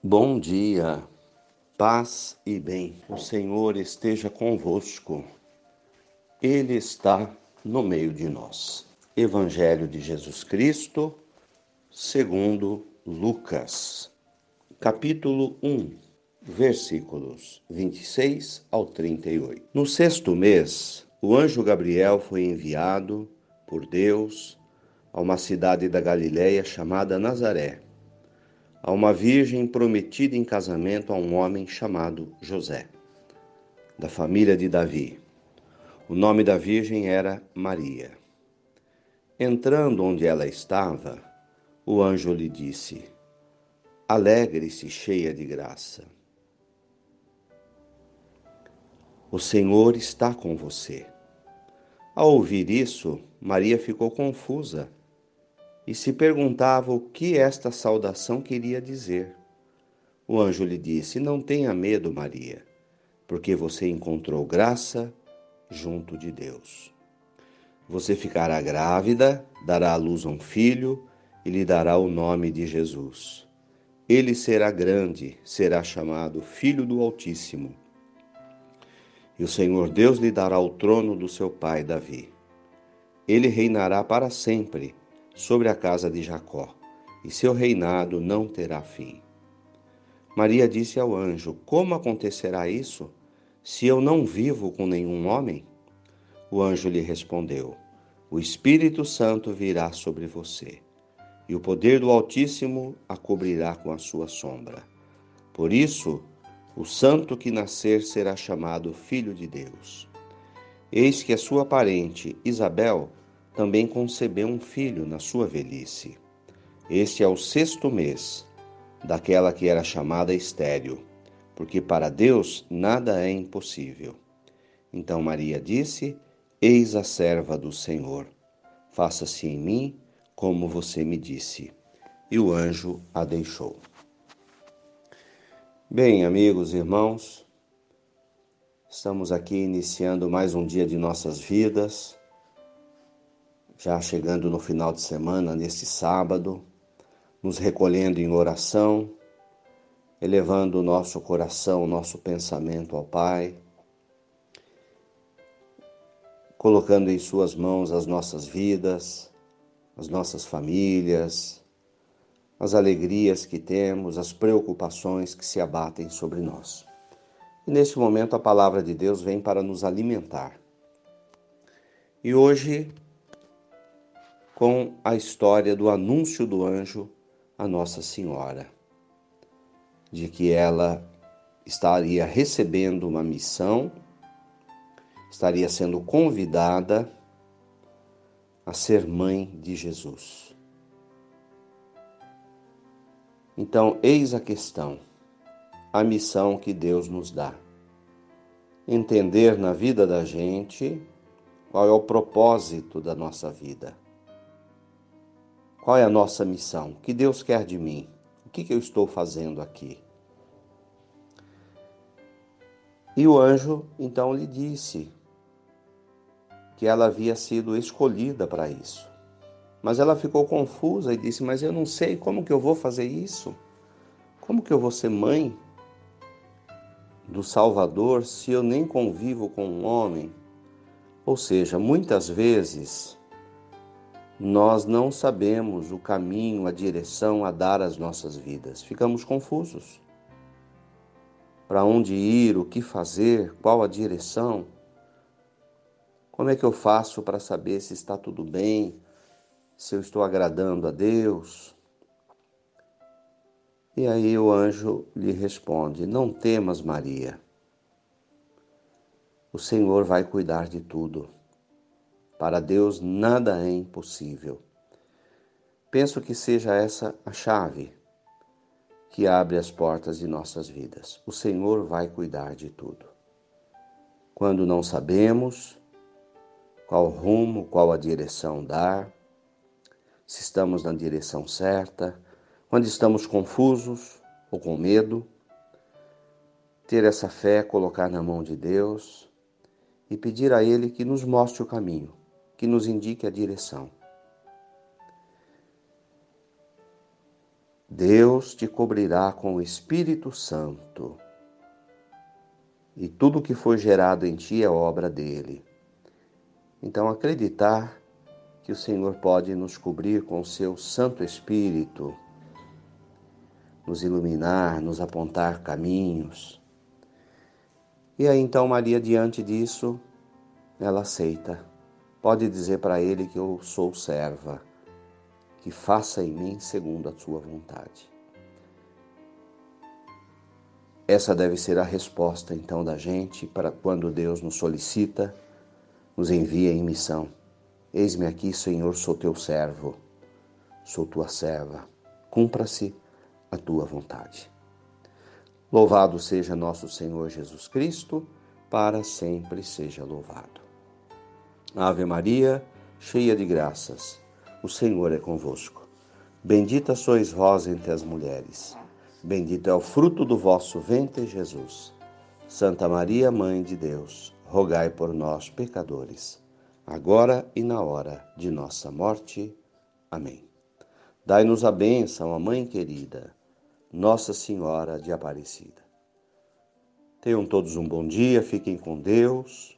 Bom dia, paz e bem. O Senhor esteja convosco. Ele está no meio de nós. Evangelho de Jesus Cristo, segundo Lucas, capítulo 1, versículos 26 ao 38. No sexto mês, o anjo Gabriel foi enviado por Deus a uma cidade da Galiléia chamada Nazaré a uma virgem prometida em casamento a um homem chamado José, da família de Davi. O nome da virgem era Maria. Entrando onde ela estava, o anjo lhe disse: Alegre-se, cheia de graça. O Senhor está com você. Ao ouvir isso, Maria ficou confusa e se perguntava o que esta saudação queria dizer. O anjo lhe disse: Não tenha medo, Maria, porque você encontrou graça junto de Deus. Você ficará grávida, dará à luz um filho e lhe dará o nome de Jesus. Ele será grande, será chamado Filho do Altíssimo. E o Senhor Deus lhe dará o trono do seu pai Davi. Ele reinará para sempre sobre a casa de Jacó, e seu reinado não terá fim. Maria disse ao anjo: Como acontecerá isso, se eu não vivo com nenhum homem? O anjo lhe respondeu: O Espírito Santo virá sobre você, e o poder do Altíssimo a cobrirá com a sua sombra. Por isso, o santo que nascer será chamado Filho de Deus. Eis que a sua parente, Isabel, também concebeu um filho na sua velhice. Este é o sexto mês daquela que era chamada estéril, porque para Deus nada é impossível. Então Maria disse: Eis a serva do Senhor, faça-se em mim como você me disse. E o anjo a deixou. Bem, amigos e irmãos, estamos aqui iniciando mais um dia de nossas vidas já chegando no final de semana, neste sábado, nos recolhendo em oração, elevando o nosso coração, o nosso pensamento ao Pai, colocando em Suas mãos as nossas vidas, as nossas famílias, as alegrias que temos, as preocupações que se abatem sobre nós. E neste momento a palavra de Deus vem para nos alimentar. E hoje com a história do anúncio do anjo a Nossa Senhora, de que ela estaria recebendo uma missão, estaria sendo convidada a ser mãe de Jesus. Então, eis a questão, a missão que Deus nos dá. Entender na vida da gente qual é o propósito da nossa vida qual é a nossa missão? O que Deus quer de mim? O que, eu estou fazendo aqui? E o anjo então lhe disse que ela havia sido escolhida para isso. Mas ela ficou confusa e disse: Mas eu não sei como que eu vou fazer isso? Como que eu vou ser mãe do Salvador se eu nem convivo com um homem? Ou seja, muitas vezes nós não sabemos o caminho, a direção a dar às nossas vidas. Ficamos confusos. Para onde ir, o que fazer, qual a direção? Como é que eu faço para saber se está tudo bem, se eu estou agradando a Deus? E aí o anjo lhe responde: Não temas, Maria. O Senhor vai cuidar de tudo. Para Deus nada é impossível. Penso que seja essa a chave que abre as portas de nossas vidas. O Senhor vai cuidar de tudo. Quando não sabemos qual rumo, qual a direção dar, se estamos na direção certa, quando estamos confusos ou com medo, ter essa fé, colocar na mão de Deus e pedir a Ele que nos mostre o caminho que nos indique a direção. Deus te cobrirá com o Espírito Santo. E tudo que foi gerado em ti é obra dele. Então, acreditar que o Senhor pode nos cobrir com o seu Santo Espírito, nos iluminar, nos apontar caminhos. E aí então Maria, diante disso, ela aceita. Pode dizer para ele que eu sou serva que faça em mim segundo a sua vontade. Essa deve ser a resposta então da gente para quando Deus nos solicita, nos envia em missão. Eis-me aqui, Senhor, sou teu servo, sou tua serva. Cumpra-se a tua vontade. Louvado seja nosso Senhor Jesus Cristo, para sempre seja louvado. Ave Maria, cheia de graças o Senhor é convosco. Bendita sois vós entre as mulheres. Bendito é o fruto do vosso ventre, Jesus. Santa Maria, Mãe de Deus, rogai por nós, pecadores, agora e na hora de nossa morte. Amém. Dai-nos a bênção, a Mãe querida, Nossa Senhora de Aparecida. Tenham todos um bom dia, fiquem com Deus.